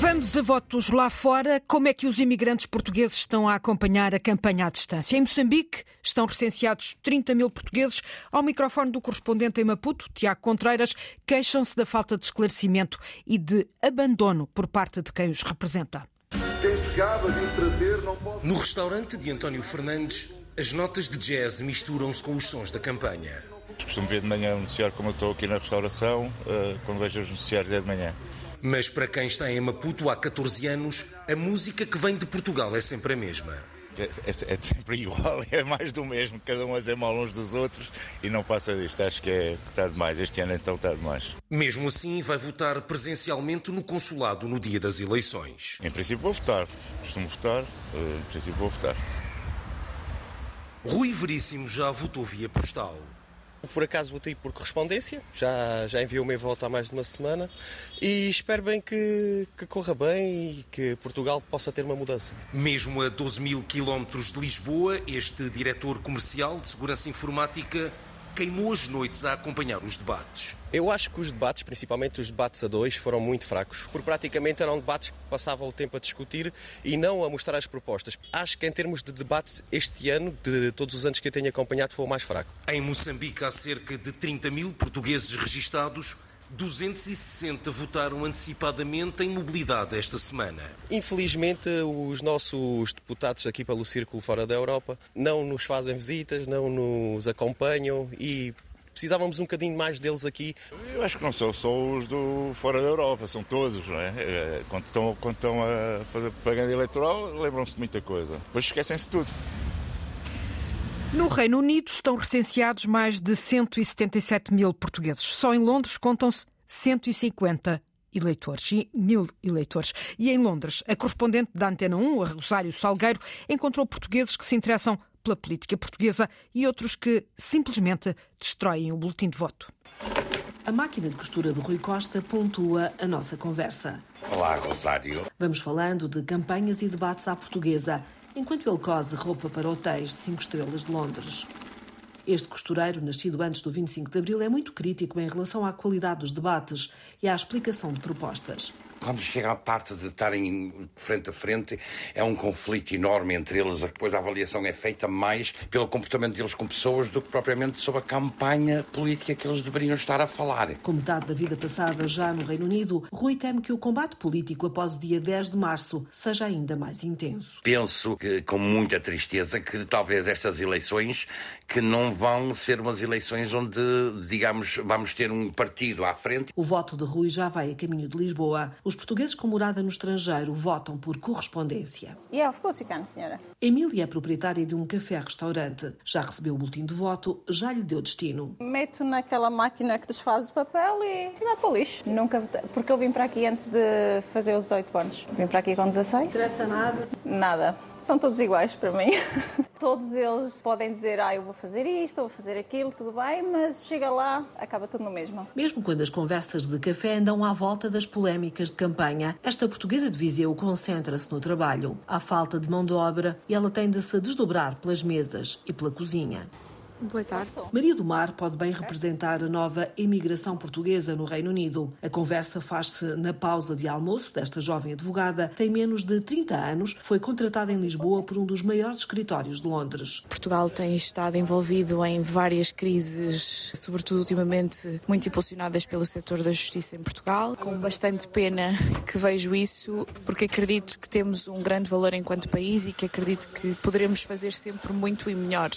Vamos a votos lá fora. Como é que os imigrantes portugueses estão a acompanhar a campanha à distância? Em Moçambique estão recenseados 30 mil portugueses. Ao microfone do correspondente em Maputo, Tiago Contreiras, queixam-se da falta de esclarecimento e de abandono por parte de quem os representa. Quem se gaba de trazer não pode... No restaurante de António Fernandes, as notas de jazz misturam-se com os sons da campanha. Costumo ver de manhã noticiário como eu estou aqui na restauração, eh, quando vejo os noticiários é de manhã. Mas para quem está em Maputo há 14 anos, a música que vem de Portugal é sempre a mesma. É, é, é sempre igual, é mais do mesmo, cada um a dizer mal uns dos outros e não passa disto. Acho que, é, que está demais. Este ano então está demais. Mesmo assim, vai votar presencialmente no consulado no dia das eleições. Em princípio vou votar. Costumo votar, eh, em princípio vou votar. Rui Veríssimo já votou via postal. Por acaso votei por correspondência, já, já enviou o voto há mais de uma semana e espero bem que, que corra bem e que Portugal possa ter uma mudança. Mesmo a 12 mil quilómetros de Lisboa, este diretor comercial de segurança informática queimou as noites a acompanhar os debates. Eu acho que os debates, principalmente os debates a dois, foram muito fracos, porque praticamente eram debates que passavam o tempo a discutir e não a mostrar as propostas. Acho que em termos de debates, este ano, de todos os anos que eu tenho acompanhado, foi o mais fraco. Em Moçambique há cerca de 30 mil portugueses registados 260 votaram antecipadamente em mobilidade esta semana. Infelizmente, os nossos deputados aqui pelo Círculo fora da Europa não nos fazem visitas, não nos acompanham e precisávamos um bocadinho mais deles aqui. Eu acho que não são só os do fora da Europa, são todos, não é? é quando estão, quando estão a fazer propaganda eleitoral, lembram-se de muita coisa. Depois esquecem-se tudo. No Reino Unido estão recenseados mais de 177 mil portugueses. Só em Londres contam-se 150 eleitores e mil eleitores. E em Londres, a correspondente da Antena 1, a Rosário Salgueiro, encontrou portugueses que se interessam pela política portuguesa e outros que simplesmente destroem o boletim de voto. A máquina de costura do Rui Costa pontua a nossa conversa. Olá, Rosário. Vamos falando de campanhas e debates à portuguesa enquanto ele cose roupa para hotéis de 5 estrelas de Londres. Este costureiro, nascido antes do 25 de abril, é muito crítico em relação à qualidade dos debates e à explicação de propostas quando chega à parte de estarem frente a frente, é um conflito enorme entre eles. Depois a avaliação é feita mais pelo comportamento deles com pessoas do que propriamente sobre a campanha política que eles deveriam estar a falar. Com metade da vida passada já no Reino Unido, Rui teme que o combate político após o dia 10 de março seja ainda mais intenso. Penso que, com muita tristeza que talvez estas eleições que não vão ser umas eleições onde, digamos, vamos ter um partido à frente. O voto de Rui já vai a caminho de Lisboa. Os portugueses com morada no estrangeiro votam por correspondência. Yeah, of course you can, senhora. Emília é proprietária de um café-restaurante. Já recebeu o boletim de voto, já lhe deu destino. Meto naquela máquina que desfaz o papel e vai para o lixo. Nunca votei, porque eu vim para aqui antes de fazer os 18 anos. Vim para aqui com 16. Não interessa nada? Nada. São todos iguais para mim. Todos eles podem dizer, ah, eu vou fazer isto, vou fazer aquilo, tudo bem, mas chega lá, acaba tudo no mesmo. Mesmo quando as conversas de café andam à volta das polémicas de campanha, esta portuguesa de Viseu concentra-se no trabalho. Há falta de mão de obra e ela tem de se desdobrar pelas mesas e pela cozinha. Boa tarde. Maria do Mar pode bem representar a nova imigração portuguesa no Reino Unido. A conversa faz-se na pausa de almoço desta jovem advogada. Tem menos de 30 anos, foi contratada em Lisboa por um dos maiores escritórios de Londres. Portugal tem estado envolvido em várias crises, sobretudo ultimamente muito impulsionadas pelo setor da justiça em Portugal. Com bastante pena que vejo isso, porque acredito que temos um grande valor enquanto país e que acredito que poderemos fazer sempre muito e melhor.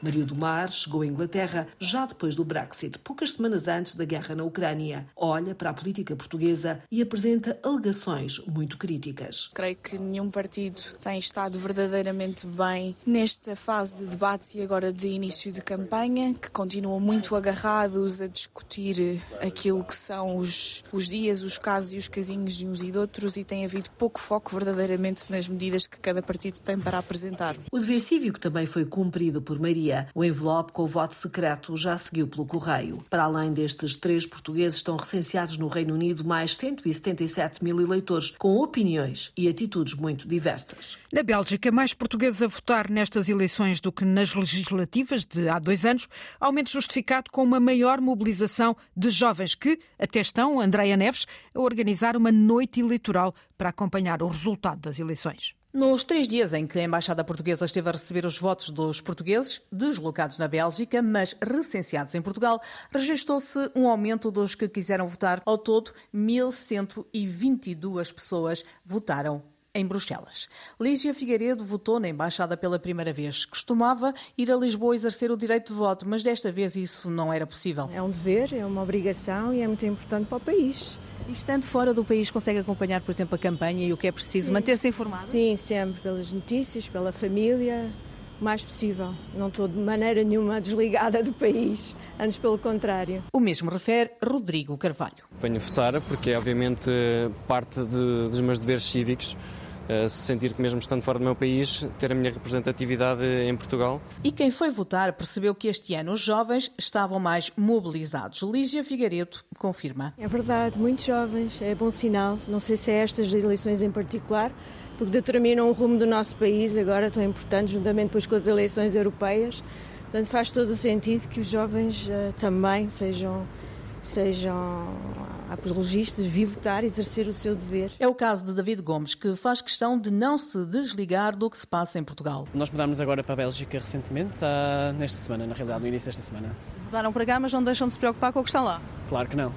Maria do Mar chegou à Inglaterra já depois do Brexit, poucas semanas antes da guerra na Ucrânia. Olha para a política portuguesa e apresenta alegações muito críticas. Creio que nenhum partido tem estado verdadeiramente bem nesta fase de debate e agora de início de campanha, que continuam muito agarrados a discutir aquilo que são os, os dias, os casos e os casinhos de uns e de outros e tem havido pouco foco verdadeiramente nas medidas que cada partido tem para apresentar. O dever cívico também foi cumprido por Maria. O envelope envelope com o voto secreto já seguiu pelo correio. Para além destes três portugueses, estão recenseados no Reino Unido mais 177 mil eleitores com opiniões e atitudes muito diversas. Na Bélgica, mais portugueses a votar nestas eleições do que nas legislativas de há dois anos, aumento justificado com uma maior mobilização de jovens que até estão, Andréia Neves, a organizar uma noite eleitoral para acompanhar o resultado das eleições. Nos três dias em que a Embaixada Portuguesa esteve a receber os votos dos portugueses deslocados na Bélgica, mas recenseados em Portugal, registrou-se um aumento dos que quiseram votar. Ao todo, 1.122 pessoas votaram em Bruxelas. Lígia Figueiredo votou na Embaixada pela primeira vez. Costumava ir a Lisboa exercer o direito de voto, mas desta vez isso não era possível. É um dever, é uma obrigação e é muito importante para o país. E estando fora do país, consegue acompanhar, por exemplo, a campanha e o que é preciso, manter-se informado? Sim, sempre, pelas notícias, pela família, o mais possível. Não estou de maneira nenhuma desligada do país, antes pelo contrário. O mesmo refere Rodrigo Carvalho. Venho votar porque é, obviamente, parte de, dos meus deveres cívicos sentir que mesmo estando fora do meu país, ter a minha representatividade em Portugal. E quem foi votar percebeu que este ano os jovens estavam mais mobilizados. Lígia Figueiredo confirma. É verdade, muitos jovens, é bom sinal. Não sei se é estas eleições em particular, porque determinam o rumo do nosso país, agora tão importante, juntamente depois com as eleições europeias. Portanto, faz todo o sentido que os jovens uh, também sejam sejam apologistas, vir votar e exercer o seu dever. É o caso de David Gomes, que faz questão de não se desligar do que se passa em Portugal. Nós mudámos agora para a Bélgica recentemente, nesta semana, na realidade, no início desta semana. Mudaram para cá, mas não deixam de se preocupar com o que está lá? Claro que não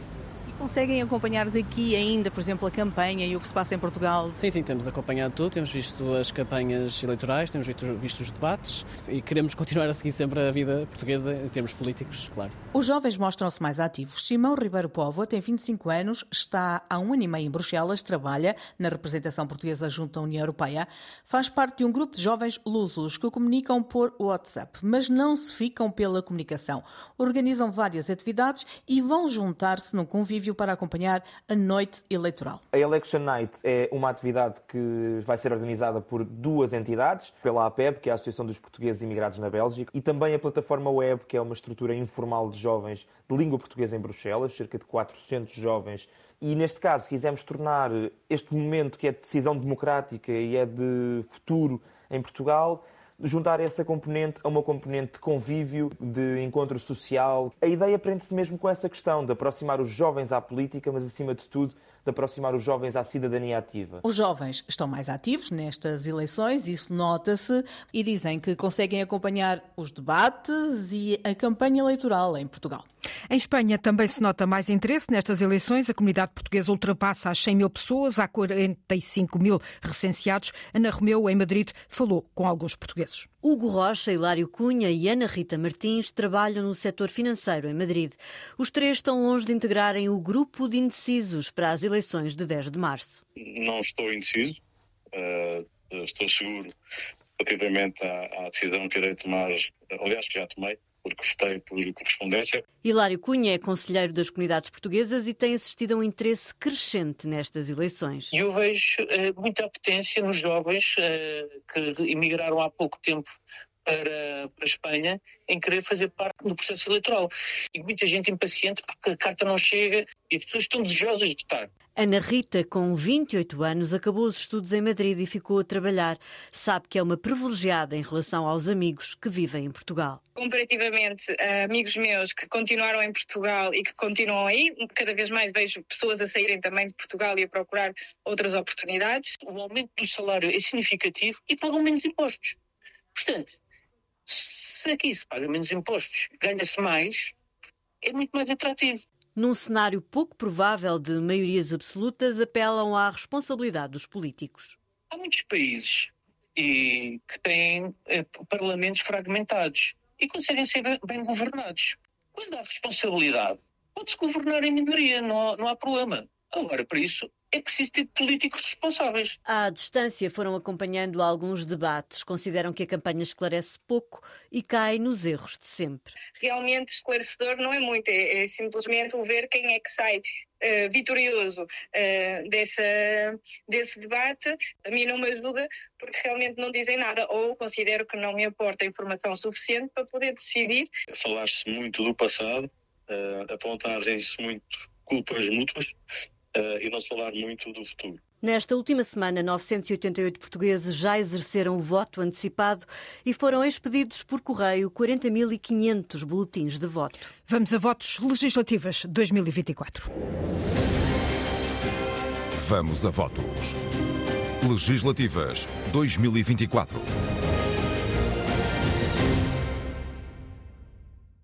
conseguem acompanhar daqui ainda, por exemplo, a campanha e o que se passa em Portugal? Sim, sim, temos acompanhado tudo, temos visto as campanhas eleitorais, temos visto, visto os debates e queremos continuar a seguir sempre a vida portuguesa em termos políticos, claro. Os jovens mostram-se mais ativos. Simão Ribeiro Povo tem 25 anos, está há um ano e meio em Bruxelas, trabalha na representação portuguesa junto à União Europeia, faz parte de um grupo de jovens lusos que comunicam por WhatsApp, mas não se ficam pela comunicação. Organizam várias atividades e vão juntar-se num convívio para acompanhar a noite eleitoral. A Election Night é uma atividade que vai ser organizada por duas entidades, pela APEB, que é a Associação dos Portugueses Imigrados na Bélgica, e também a plataforma Web, que é uma estrutura informal de jovens de língua portuguesa em Bruxelas, cerca de 400 jovens. E neste caso quisemos tornar este momento que é de decisão democrática e é de futuro em Portugal juntar essa componente a uma componente de convívio, de encontro social. A ideia prende-se mesmo com essa questão de aproximar os jovens à política, mas acima de tudo de aproximar os jovens à cidadania ativa. Os jovens estão mais ativos nestas eleições, isso nota-se, e dizem que conseguem acompanhar os debates e a campanha eleitoral em Portugal. Em Espanha também se nota mais interesse nestas eleições. A comunidade portuguesa ultrapassa as 100 mil pessoas, há 45 mil recenseados. Ana Romeu, em Madrid, falou com alguns portugueses. Hugo Rocha, Hilário Cunha e Ana Rita Martins trabalham no setor financeiro em Madrid. Os três estão longe de integrarem o grupo de indecisos para as eleições de 10 de março. Não estou indeciso, uh, estou seguro relativamente à, à, decisão que irei tomar, aliás, que já tomei, porque votei por correspondência. Hilário Cunha é conselheiro das comunidades portuguesas e tem assistido a um interesse crescente nestas eleições. Eu vejo eh, muita apetência nos jovens eh, que emigraram há pouco tempo para, para a Espanha em querer fazer parte do processo eleitoral. E muita gente impaciente porque a carta não chega e as pessoas estão desejosas de votar. Ana Rita, com 28 anos, acabou os estudos em Madrid e ficou a trabalhar. Sabe que é uma privilegiada em relação aos amigos que vivem em Portugal. Comparativamente a amigos meus que continuaram em Portugal e que continuam aí, cada vez mais vejo pessoas a saírem também de Portugal e a procurar outras oportunidades. O aumento do salário é significativo e pagam menos impostos. Portanto, se aqui se paga menos impostos, ganha-se mais, é muito mais atrativo. Num cenário pouco provável de maiorias absolutas, apelam à responsabilidade dos políticos. Há muitos países e, que têm eh, parlamentos fragmentados e conseguem ser bem governados. Quando há responsabilidade, pode-se governar em minoria, não há, não há problema. Agora, para isso, é preciso ter políticos responsáveis. À distância foram acompanhando alguns debates. Consideram que a campanha esclarece pouco e cai nos erros de sempre. Realmente esclarecedor não é muito, é, é simplesmente o ver quem é que sai uh, vitorioso uh, dessa, desse debate. A mim não me ajuda porque realmente não dizem nada ou considero que não me aporta informação suficiente para poder decidir. Falar-se muito do passado, uh, apontarem-se muito culpas mútuas e não se falar muito do futuro. Nesta última semana, 988 portugueses já exerceram o voto antecipado e foram expedidos por correio 40.500 boletins de voto. Vamos a votos legislativas 2024. Vamos a votos. Legislativas 2024.